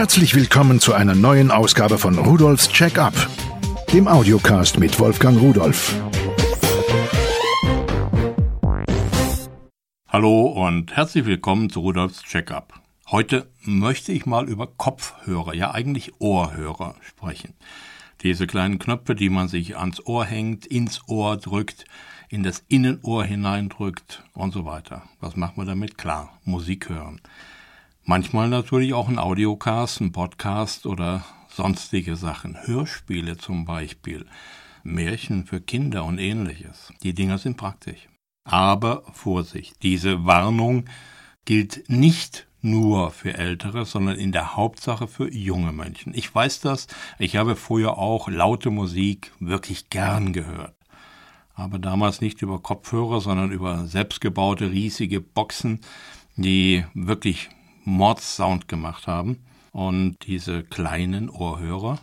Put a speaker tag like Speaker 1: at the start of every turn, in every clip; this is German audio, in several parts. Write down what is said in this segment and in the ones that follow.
Speaker 1: Herzlich willkommen zu einer neuen Ausgabe von Rudolfs Check-up, dem Audiocast mit Wolfgang Rudolf.
Speaker 2: Hallo und herzlich willkommen zu Rudolfs Check-up. Heute möchte ich mal über Kopfhörer, ja eigentlich Ohrhörer sprechen. Diese kleinen Knöpfe, die man sich ans Ohr hängt, ins Ohr drückt, in das Innenohr hineindrückt und so weiter. Was macht man damit? Klar, Musik hören. Manchmal natürlich auch ein Audiocast, ein Podcast oder sonstige Sachen. Hörspiele zum Beispiel. Märchen für Kinder und ähnliches. Die Dinger sind praktisch. Aber Vorsicht, diese Warnung gilt nicht nur für Ältere, sondern in der Hauptsache für junge Menschen. Ich weiß das, ich habe früher auch laute Musik wirklich gern gehört. Aber damals nicht über Kopfhörer, sondern über selbstgebaute riesige Boxen, die wirklich Mordssound gemacht haben. Und diese kleinen Ohrhörer,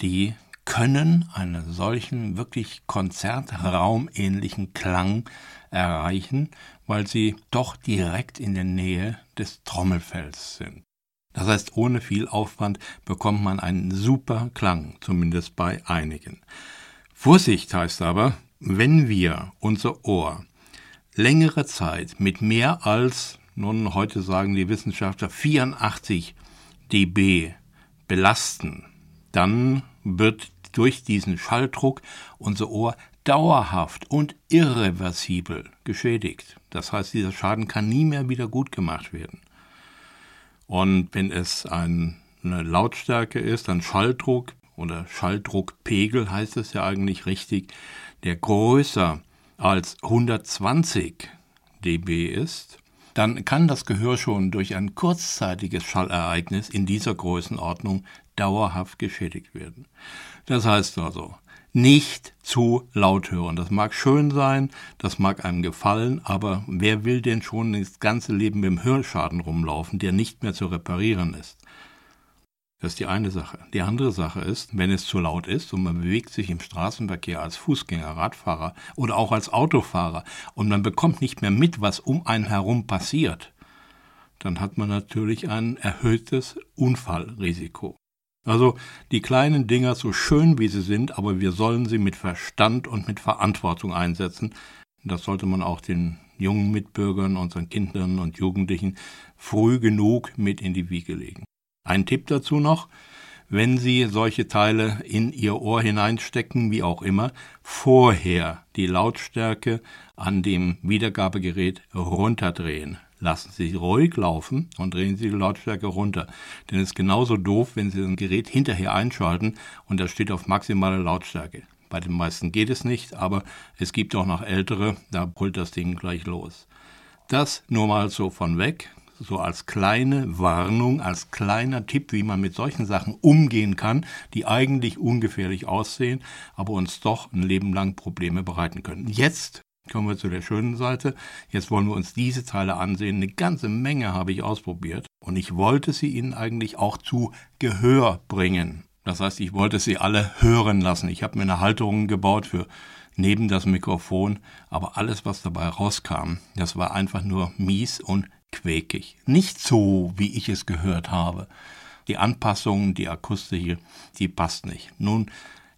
Speaker 2: die können einen solchen wirklich konzertraumähnlichen Klang erreichen, weil sie doch direkt in der Nähe des Trommelfells sind. Das heißt, ohne viel Aufwand bekommt man einen super Klang, zumindest bei einigen. Vorsicht heißt aber, wenn wir unser Ohr längere Zeit mit mehr als nun heute sagen die Wissenschaftler 84 dB belasten, dann wird durch diesen Schalldruck unser Ohr dauerhaft und irreversibel geschädigt. Das heißt, dieser Schaden kann nie mehr wieder gut gemacht werden. Und wenn es ein, eine Lautstärke ist, ein Schalldruck oder Schalldruckpegel heißt es ja eigentlich richtig, der größer als 120 dB ist, dann kann das Gehör schon durch ein kurzzeitiges Schallereignis in dieser Größenordnung dauerhaft geschädigt werden. Das heißt also, nicht zu laut hören. Das mag schön sein, das mag einem gefallen, aber wer will denn schon das ganze Leben mit dem Hörschaden rumlaufen, der nicht mehr zu reparieren ist? Das ist die eine Sache. Die andere Sache ist, wenn es zu laut ist und man bewegt sich im Straßenverkehr als Fußgänger, Radfahrer oder auch als Autofahrer und man bekommt nicht mehr mit, was um einen herum passiert, dann hat man natürlich ein erhöhtes Unfallrisiko. Also die kleinen Dinger, so schön wie sie sind, aber wir sollen sie mit Verstand und mit Verantwortung einsetzen. Das sollte man auch den jungen Mitbürgern, unseren Kindern und Jugendlichen früh genug mit in die Wiege legen. Ein Tipp dazu noch, wenn Sie solche Teile in Ihr Ohr hineinstecken, wie auch immer, vorher die Lautstärke an dem Wiedergabegerät runterdrehen. Lassen Sie ruhig laufen und drehen Sie die Lautstärke runter. Denn es ist genauso doof, wenn Sie ein Gerät hinterher einschalten und das steht auf maximale Lautstärke. Bei den meisten geht es nicht, aber es gibt auch noch ältere, da brüllt das Ding gleich los. Das nur mal so von weg so als kleine Warnung, als kleiner Tipp, wie man mit solchen Sachen umgehen kann, die eigentlich ungefährlich aussehen, aber uns doch ein Leben lang Probleme bereiten können. Jetzt kommen wir zu der schönen Seite. Jetzt wollen wir uns diese Teile ansehen. Eine ganze Menge habe ich ausprobiert und ich wollte sie Ihnen eigentlich auch zu Gehör bringen. Das heißt, ich wollte sie alle hören lassen. Ich habe mir eine Halterung gebaut für neben das Mikrofon, aber alles, was dabei rauskam, das war einfach nur mies und quäkig. Nicht so, wie ich es gehört habe. Die Anpassung, die akustische, die passt nicht. Nun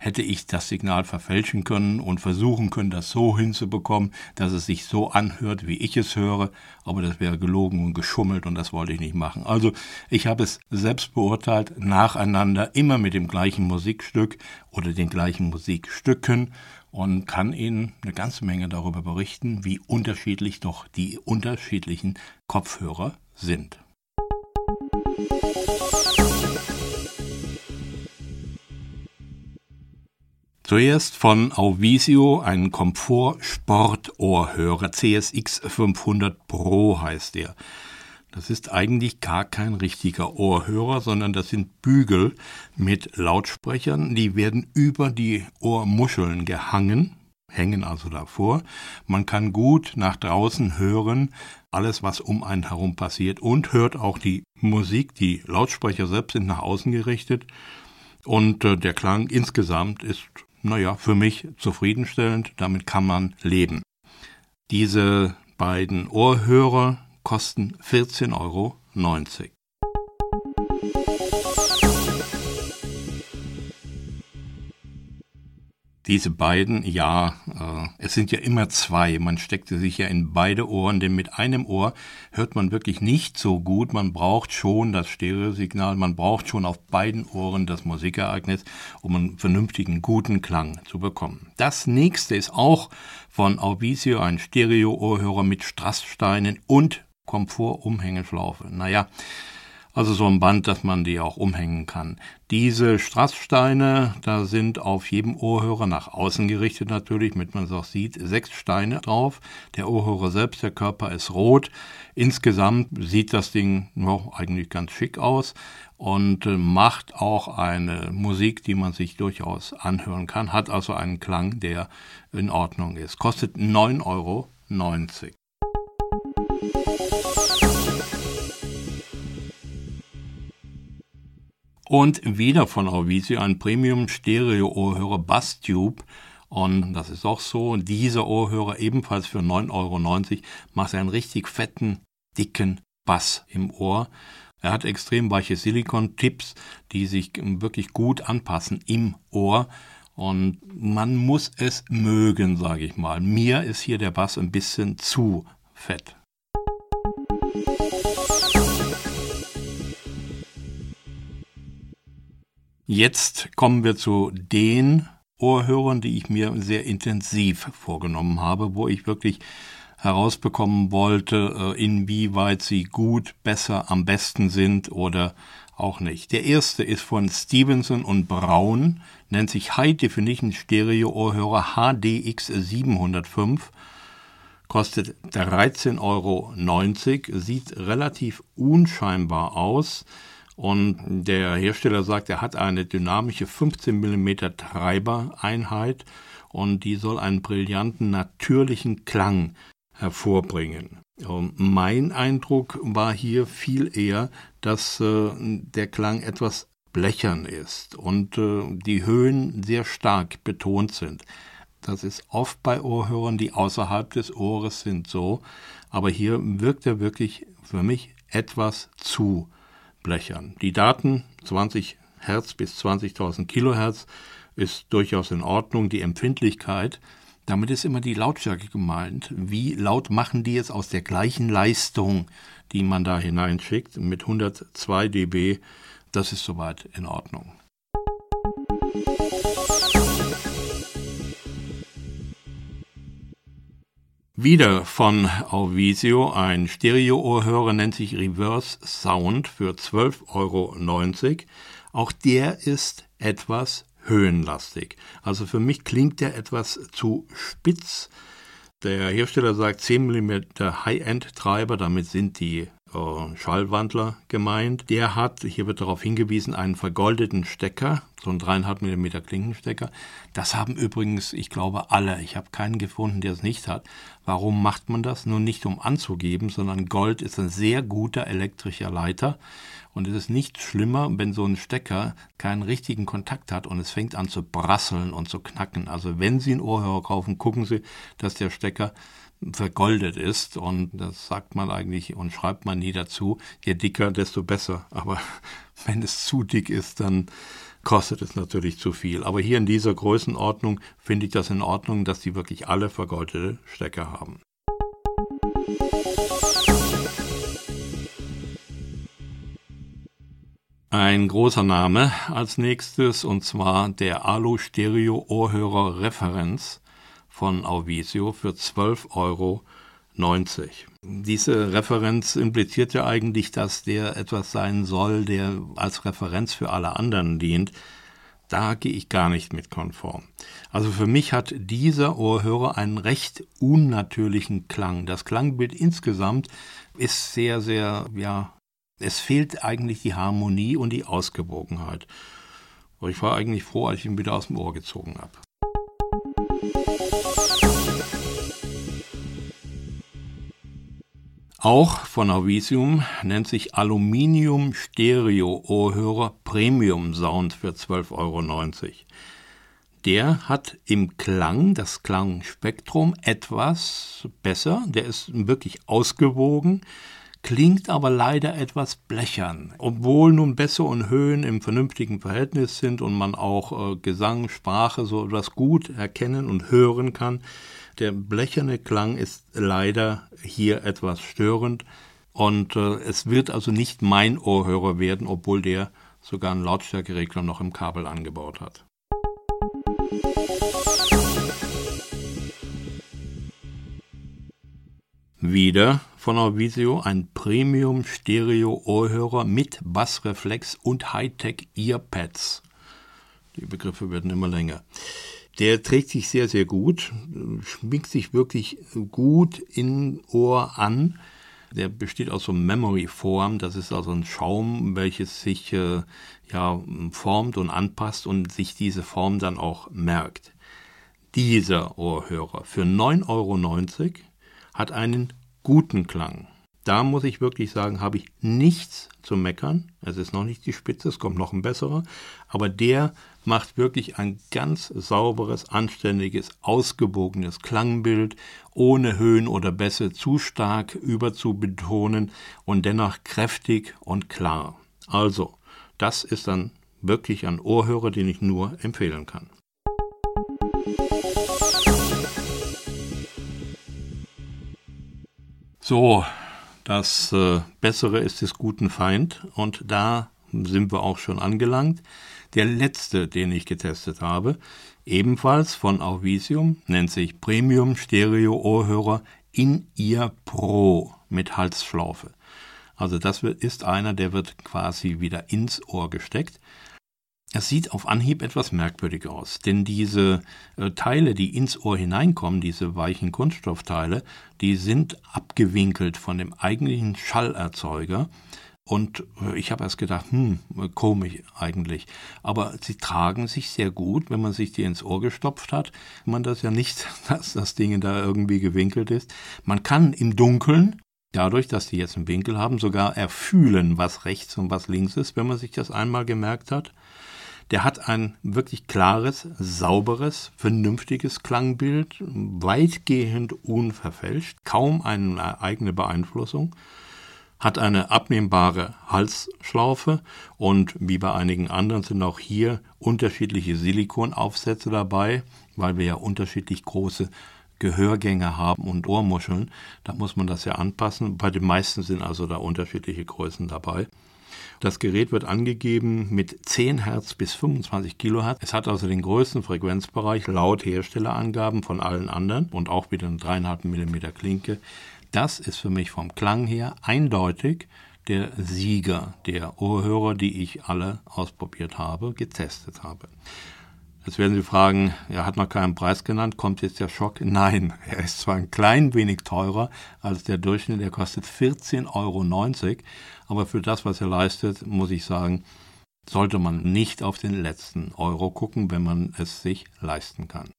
Speaker 2: hätte ich das Signal verfälschen können und versuchen können, das so hinzubekommen, dass es sich so anhört, wie ich es höre, aber das wäre gelogen und geschummelt und das wollte ich nicht machen. Also ich habe es selbst beurteilt, nacheinander, immer mit dem gleichen Musikstück oder den gleichen Musikstücken und kann Ihnen eine ganze Menge darüber berichten, wie unterschiedlich doch die unterschiedlichen Kopfhörer sind. Zuerst von Auvisio ein Komfort-Sport-Ohrhörer CSX 500 Pro heißt der. Das ist eigentlich gar kein richtiger Ohrhörer, sondern das sind Bügel mit Lautsprechern, die werden über die Ohrmuscheln gehangen, hängen also davor. Man kann gut nach draußen hören, alles was um einen herum passiert und hört auch die Musik, die Lautsprecher selbst sind nach außen gerichtet und äh, der Klang insgesamt ist, naja, für mich zufriedenstellend, damit kann man leben. Diese beiden Ohrhörer kosten 14,90 Euro. Diese beiden, ja, äh, es sind ja immer zwei. Man steckte sich ja in beide Ohren, denn mit einem Ohr hört man wirklich nicht so gut. Man braucht schon das Stereosignal, man braucht schon auf beiden Ohren das Musikereignis, um einen vernünftigen, guten Klang zu bekommen. Das nächste ist auch von Aubisio, ein Stereo-Ohrhörer mit Strasssteinen und Komfort-Umhängeschlaufe. Naja, also so ein Band, dass man die auch umhängen kann. Diese Strasssteine, da sind auf jedem Ohrhörer nach außen gerichtet natürlich, damit man es auch sieht, sechs Steine drauf. Der Ohrhörer selbst, der Körper ist rot. Insgesamt sieht das Ding ja, eigentlich ganz schick aus und äh, macht auch eine Musik, die man sich durchaus anhören kann, hat also einen Klang, der in Ordnung ist. Kostet 9,90 Euro. Und wieder von Auvisio ein Premium-Stereo-Ohrhörer Bass-Tube. Und das ist auch so. Dieser Ohrhörer ebenfalls für 9,90 Euro macht einen richtig fetten, dicken Bass im Ohr. Er hat extrem weiche Silikon-Tips, die sich wirklich gut anpassen im Ohr. Und man muss es mögen, sage ich mal. Mir ist hier der Bass ein bisschen zu fett. Jetzt kommen wir zu den Ohrhörern, die ich mir sehr intensiv vorgenommen habe, wo ich wirklich herausbekommen wollte, äh, inwieweit sie gut, besser, am besten sind oder auch nicht. Der erste ist von Stevenson und Braun, nennt sich High Definition Stereo Ohrhörer HDX 705, kostet 13,90 Euro, sieht relativ unscheinbar aus, und der Hersteller sagt, er hat eine dynamische 15 mm Treibereinheit und die soll einen brillanten natürlichen Klang hervorbringen. Und mein Eindruck war hier viel eher, dass äh, der Klang etwas blechern ist und äh, die Höhen sehr stark betont sind. Das ist oft bei Ohrhörern, die außerhalb des Ohres sind, so, aber hier wirkt er wirklich für mich etwas zu Blechern. Die Daten 20 Hertz bis 20.000 Kilohertz ist durchaus in Ordnung. Die Empfindlichkeit, damit ist immer die Lautstärke gemeint. Wie laut machen die es aus der gleichen Leistung, die man da hineinschickt, mit 102 dB? Das ist soweit in Ordnung. Wieder von Auvisio ein Stereo-Ohrhörer nennt sich Reverse Sound für 12,90 Euro. Auch der ist etwas höhenlastig. Also für mich klingt der etwas zu spitz. Der Hersteller sagt 10 mm High-End-Treiber, damit sind die Schallwandler gemeint. Der hat, hier wird darauf hingewiesen, einen vergoldeten Stecker, so ein 3,5 mm Klinkenstecker. Das haben übrigens, ich glaube, alle. Ich habe keinen gefunden, der es nicht hat. Warum macht man das? Nur nicht um anzugeben, sondern Gold ist ein sehr guter elektrischer Leiter. Und es ist nicht schlimmer, wenn so ein Stecker keinen richtigen Kontakt hat und es fängt an zu brasseln und zu knacken. Also wenn Sie einen Ohrhörer kaufen, gucken Sie, dass der Stecker vergoldet ist und das sagt man eigentlich und schreibt man nie dazu, je dicker, desto besser. Aber wenn es zu dick ist, dann kostet es natürlich zu viel. Aber hier in dieser Größenordnung finde ich das in Ordnung, dass die wirklich alle vergoldete Stecker haben. Ein großer Name als nächstes und zwar der Alu Stereo Ohrhörer Referenz von Auvisio für 12,90 Euro. Diese Referenz impliziert ja eigentlich, dass der etwas sein soll, der als Referenz für alle anderen dient. Da gehe ich gar nicht mit konform. Also für mich hat dieser Ohrhörer einen recht unnatürlichen Klang. Das Klangbild insgesamt ist sehr, sehr, ja, es fehlt eigentlich die Harmonie und die Ausgewogenheit. Ich war eigentlich froh, als ich ihn wieder aus dem Ohr gezogen habe. Auch von Avisium nennt sich Aluminium Stereo Ohrhörer Premium Sound für 12,90 Euro. Der hat im Klang, das Klangspektrum etwas besser, der ist wirklich ausgewogen, klingt aber leider etwas blechern. Obwohl nun Bässe und Höhen im vernünftigen Verhältnis sind und man auch äh, Gesang, Sprache so etwas gut erkennen und hören kann, der blecherne Klang ist leider hier etwas störend und äh, es wird also nicht mein Ohrhörer werden, obwohl der sogar einen Lautstärkeregler noch im Kabel angebaut hat. Wieder von Auvisio ein Premium Stereo Ohrhörer mit Bassreflex und Hightech Earpads. Die Begriffe werden immer länger. Der trägt sich sehr, sehr gut, schminkt sich wirklich gut in Ohr an. Der besteht aus so Memory-Form. Das ist also ein Schaum, welches sich äh, ja, formt und anpasst und sich diese Form dann auch merkt. Dieser Ohrhörer für 9,90 Euro hat einen guten Klang. Da muss ich wirklich sagen, habe ich nichts zu meckern. Es ist noch nicht die Spitze, es kommt noch ein besserer. Aber der macht wirklich ein ganz sauberes, anständiges, ausgewogenes Klangbild, ohne Höhen oder Bässe zu stark überzubetonen und dennoch kräftig und klar. Also, das ist dann wirklich ein Ohrhörer, den ich nur empfehlen kann. So, das äh, Bessere ist des guten Feind und da sind wir auch schon angelangt. Der letzte, den ich getestet habe, ebenfalls von Auvisium, nennt sich Premium Stereo Ohrhörer In-Ear Pro mit Halsschlaufe. Also das ist einer, der wird quasi wieder ins Ohr gesteckt. Es sieht auf Anhieb etwas merkwürdig aus, denn diese äh, Teile, die ins Ohr hineinkommen, diese weichen Kunststoffteile, die sind abgewinkelt von dem eigentlichen Schallerzeuger. Und äh, ich habe erst gedacht, hm, komisch eigentlich. Aber sie tragen sich sehr gut, wenn man sich die ins Ohr gestopft hat. Man das ja nicht, dass das Ding da irgendwie gewinkelt ist. Man kann im Dunkeln, dadurch, dass die jetzt einen Winkel haben, sogar erfühlen, was rechts und was links ist, wenn man sich das einmal gemerkt hat. Der hat ein wirklich klares, sauberes, vernünftiges Klangbild, weitgehend unverfälscht, kaum eine eigene Beeinflussung, hat eine abnehmbare Halsschlaufe und wie bei einigen anderen sind auch hier unterschiedliche Silikonaufsätze dabei, weil wir ja unterschiedlich große Gehörgänge haben und Ohrmuscheln. Da muss man das ja anpassen. Bei den meisten sind also da unterschiedliche Größen dabei. Das Gerät wird angegeben mit 10 Hertz bis 25 Kilohertz. Es hat also den größten Frequenzbereich laut Herstellerangaben von allen anderen und auch wieder eine 3,5 mm Klinke. Das ist für mich vom Klang her eindeutig der Sieger der Ohrhörer, die ich alle ausprobiert habe, getestet habe. Jetzt werden Sie fragen, er hat noch keinen Preis genannt, kommt jetzt der Schock? Nein, er ist zwar ein klein wenig teurer als der Durchschnitt, der kostet 14,90 Euro, aber für das, was er leistet, muss ich sagen, sollte man nicht auf den letzten Euro gucken, wenn man es sich leisten kann.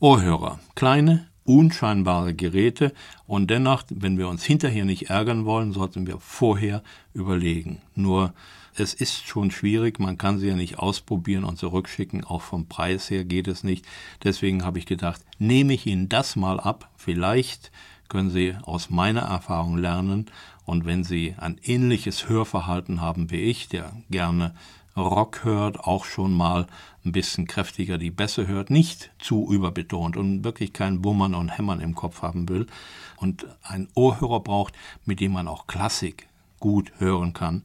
Speaker 2: Ohrhörer. Kleine, unscheinbare Geräte. Und dennoch, wenn wir uns hinterher nicht ärgern wollen, sollten wir vorher überlegen. Nur es ist schon schwierig, man kann sie ja nicht ausprobieren und zurückschicken, auch vom Preis her geht es nicht. Deswegen habe ich gedacht, nehme ich Ihnen das mal ab, vielleicht können Sie aus meiner Erfahrung lernen. Und wenn Sie ein ähnliches Hörverhalten haben wie ich, der gerne Rock hört, auch schon mal ein bisschen kräftiger die Bässe hört, nicht zu überbetont und wirklich kein Wummern und Hämmern im Kopf haben will und ein Ohrhörer braucht, mit dem man auch Klassik gut hören kann,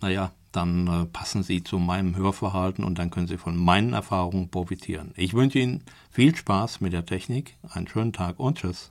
Speaker 2: naja, dann äh, passen Sie zu meinem Hörverhalten und dann können Sie von meinen Erfahrungen profitieren. Ich wünsche Ihnen viel Spaß mit der Technik, einen schönen Tag und tschüss.